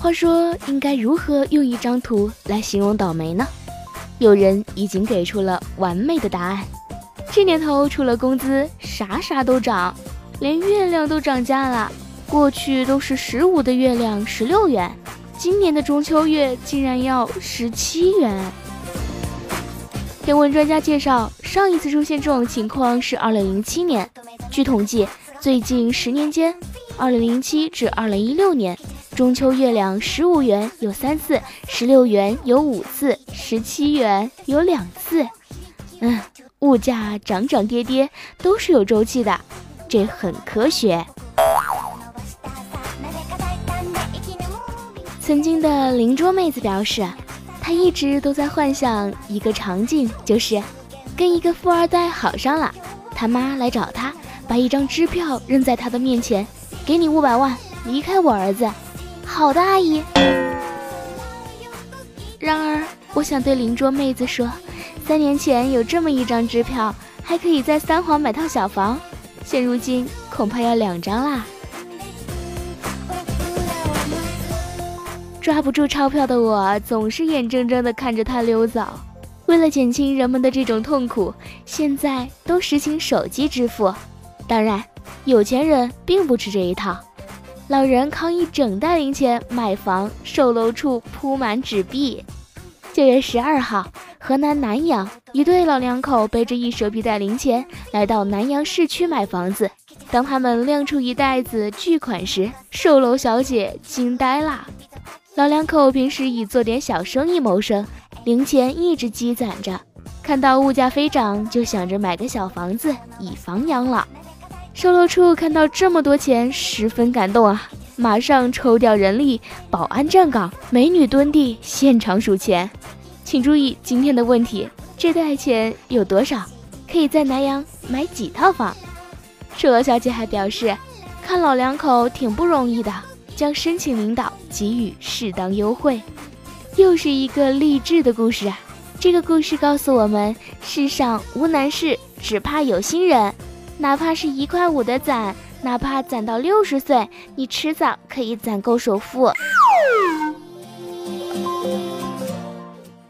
话说，应该如何用一张图来形容倒霉呢？有人已经给出了完美的答案。这年头，除了工资，啥啥都涨，连月亮都涨价了。过去都是十五的月亮十六元，今年的中秋月竟然要十七元。天文专家介绍，上一次出现这种情况是2007年。据统计，最近十年间，2007至2016年，中秋月亮15元有三次，16元有五次，17元有两次。嗯，物价涨涨跌跌都是有周期的，这很科学。曾经的邻桌妹子表示。她一直都在幻想一个场景，就是跟一个富二代好上了，他妈来找他，把一张支票扔在他的面前，给你五百万，离开我儿子。好的，阿姨。然而，我想对邻桌妹子说，三年前有这么一张支票，还可以在三环买套小房，现如今恐怕要两张啦。抓不住钞票的我，总是眼睁睁地看着它溜走。为了减轻人们的这种痛苦，现在都实行手机支付。当然，有钱人并不吃这一套。老人扛一整袋零钱买房，售楼处铺满纸币。九月十二号，河南南阳一对老两口背着一手皮袋零钱来到南阳市区买房子。当他们亮出一袋子巨款时，售楼小姐惊呆了。老两口平时以做点小生意谋生，零钱一直积攒着。看到物价飞涨，就想着买个小房子以房养老。售楼处看到这么多钱，十分感动啊！马上抽调人力，保安站岗，美女蹲地，现场数钱。请注意今天的问题：这袋钱有多少？可以在南阳买几套房？售楼小姐还表示，看老两口挺不容易的。将申请领导给予适当优惠，又是一个励志的故事啊！这个故事告诉我们：世上无难事，只怕有心人。哪怕是一块五的攒，哪怕攒到六十岁，你迟早可以攒够首付。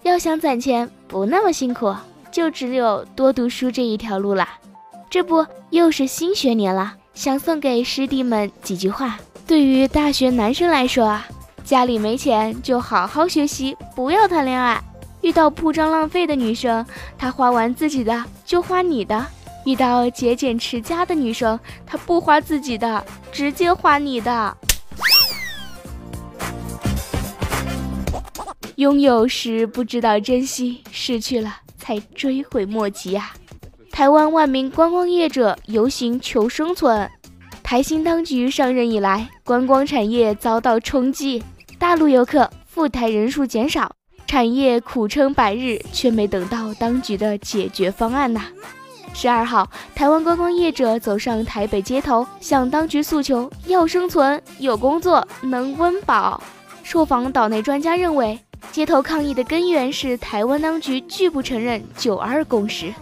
要想攒钱不那么辛苦，就只有多读书这一条路了。这不，又是新学年了，想送给师弟们几句话。对于大学男生来说啊，家里没钱就好好学习，不要谈恋爱。遇到铺张浪费的女生，她花完自己的就花你的；遇到节俭持家的女生，她不花自己的，直接花你的。拥有时不知道珍惜，失去了才追悔莫及啊！台湾万名观光业者游行求生存。台新当局上任以来，观光产业遭到冲击，大陆游客赴台人数减少，产业苦撑百日，却没等到当局的解决方案呐。十二号，台湾观光业者走上台北街头，向当局诉求要生存、有工作、能温饱。受访岛内专家认为，街头抗议的根源是台湾当局拒不承认九二共识。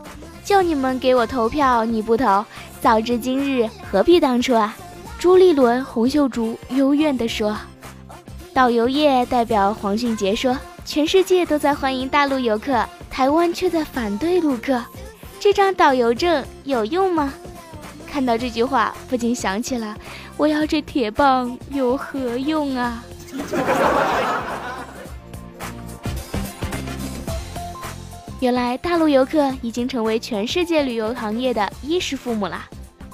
叫你们给我投票，你不投，早知今日何必当初啊！朱立伦、洪秀柱幽怨地说。导游业代表黄俊杰说：“全世界都在欢迎大陆游客，台湾却在反对陆客，这张导游证有用吗？”看到这句话，不禁想起了：“我要这铁棒有何用啊？” 原来大陆游客已经成为全世界旅游行业的衣食父母了。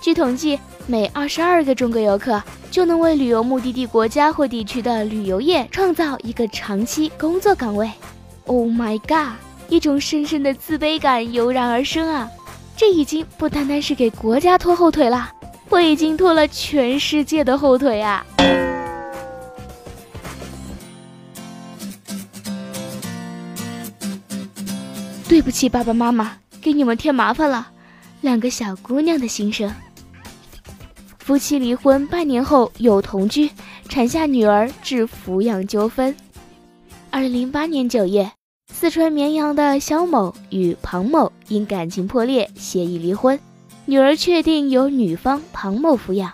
据统计，每二十二个中国游客就能为旅游目的地国家或地区的旅游业创造一个长期工作岗位。Oh my god！一种深深的自卑感油然而生啊。这已经不单单是给国家拖后腿了我已经拖了全世界的后腿啊。对不起爸爸妈妈给你们添麻烦了两个小姑娘的心声。夫妻离婚半年后又同居产下女儿至抚养纠纷。二零零八年九月四川绵阳的肖某与庞某因感情破裂协议离婚，女儿确定由女方庞某抚养。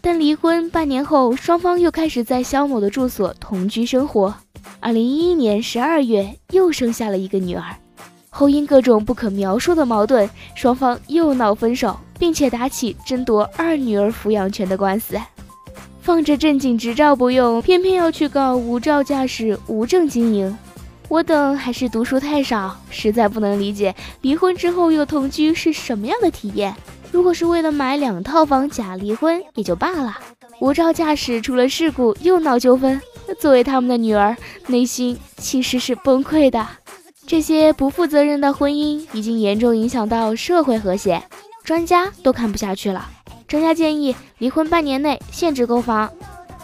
但离婚半年后，双方又开始在肖某的住所同居生活。二零一一年十二月，又生下了一个女儿。后因各种不可描述的矛盾，双方又闹分手，并且打起争夺二女儿抚养权的官司。放着正经执照不用，偏偏要去告无照驾驶、无证经营。我等还是读书太少，实在不能理解离婚之后又同居是什么样的体验。如果是为了买两套房假离婚也就罢了，无照驾驶出了事故又闹纠纷，作为他们的女儿，内心其实是崩溃的。这些不负责任的婚姻已经严重影响到社会和谐，专家都看不下去了。专家建议离婚半年内限制购房，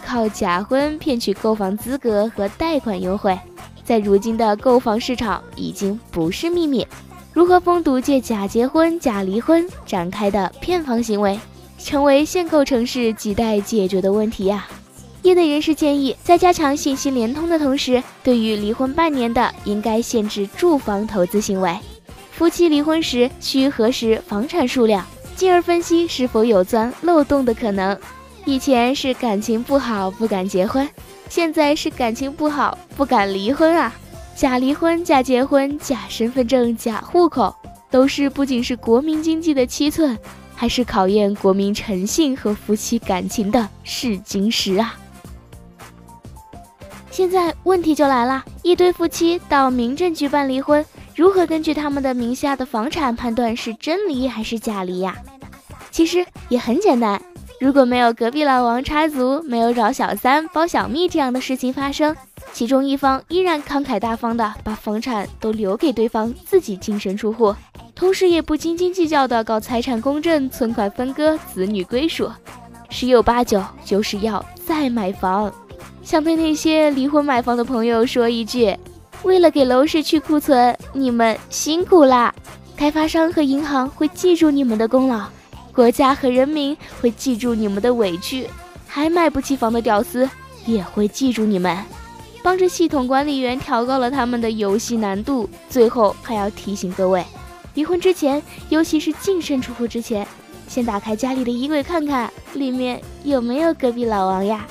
靠假婚骗取购房资格和贷款优惠，在如今的购房市场已经不是秘密。如何封堵借假结婚、假离婚展开的骗房行为，成为限购城市亟待解决的问题呀。业内人士建议，在加强信息联通的同时，对于离婚半年的，应该限制住房投资行为。夫妻离婚时需核实房产数量，进而分析是否有钻漏洞的可能。以前是感情不好不敢结婚，现在是感情不好不敢离婚啊！假离婚、假结婚、假身份证、假户口，都是不仅是国民经济的七寸，还是考验国民诚信和夫妻感情的试金石啊！现在问题就来了，一堆夫妻到民政局办离婚，如何根据他们的名下的房产判断是真离还是假离呀？其实也很简单，如果没有隔壁老王插足，没有找小三包小蜜这样的事情发生，其中一方依然慷慨大方的把房产都留给对方自己净身出户，同时也不斤斤计较的搞财产公证、存款分割、子女归属，十有八九就是要再买房。想对那些离婚买房的朋友说一句：为了给楼市去库存，你们辛苦啦！开发商和银行会记住你们的功劳，国家和人民会记住你们的委屈，还买不起房的屌丝也会记住你们。帮着系统管理员调高了他们的游戏难度。最后还要提醒各位，离婚之前，尤其是净身出户之前，先打开家里的衣柜看看，里面有没有隔壁老王呀？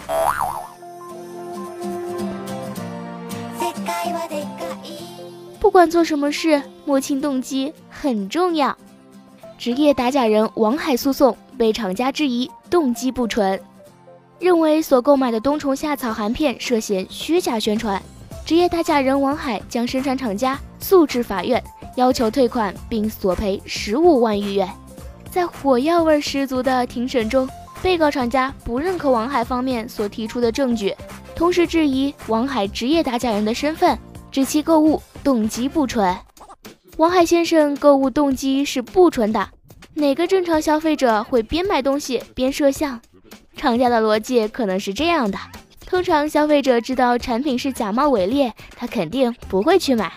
不管做什么事，摸清动机很重要。职业打假人王海诉讼被厂家质疑动机不纯，认为所购买的冬虫夏草含片涉嫌虚假宣传。职业打假人王海将生产厂家诉至法院，要求退款并索赔十五万余元。在火药味十足的庭审中，被告厂家不认可王海方面所提出的证据，同时质疑王海职业打假人的身份，指其购物。动机不纯，王海先生购物动机是不纯的。哪个正常消费者会边买东西边摄像？厂家的逻辑可能是这样的：通常消费者知道产品是假冒伪劣，他肯定不会去买。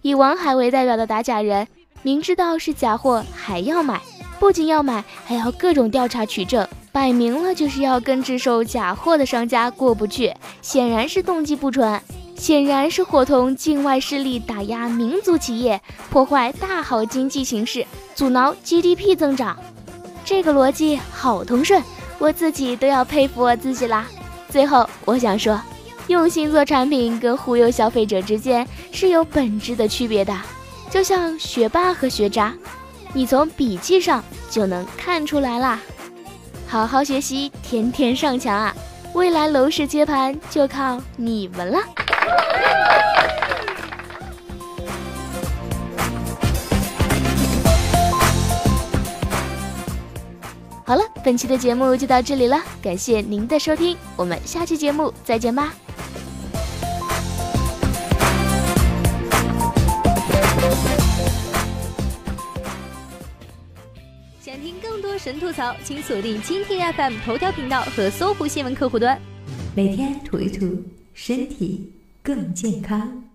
以王海为代表的打假人，明知道是假货还要买，不仅要买，还要各种调查取证，摆明了就是要跟制售假货的商家过不去，显然是动机不纯。显然是伙同境外势力打压民族企业，破坏大好经济形势，阻挠 GDP 增长。这个逻辑好通顺，我自己都要佩服我自己啦。最后，我想说，用心做产品跟忽悠消费者之间是有本质的区别的。就像学霸和学渣，你从笔记上就能看出来啦。好好学习，天天上墙啊！未来楼市接盘就靠你们了。好了，本期的节目就到这里了，感谢您的收听，我们下期节目再见吧。想听更多神吐槽，请锁定蜻蜓 FM 头条频道和搜狐新闻客户端，每天吐一吐，身体更健康。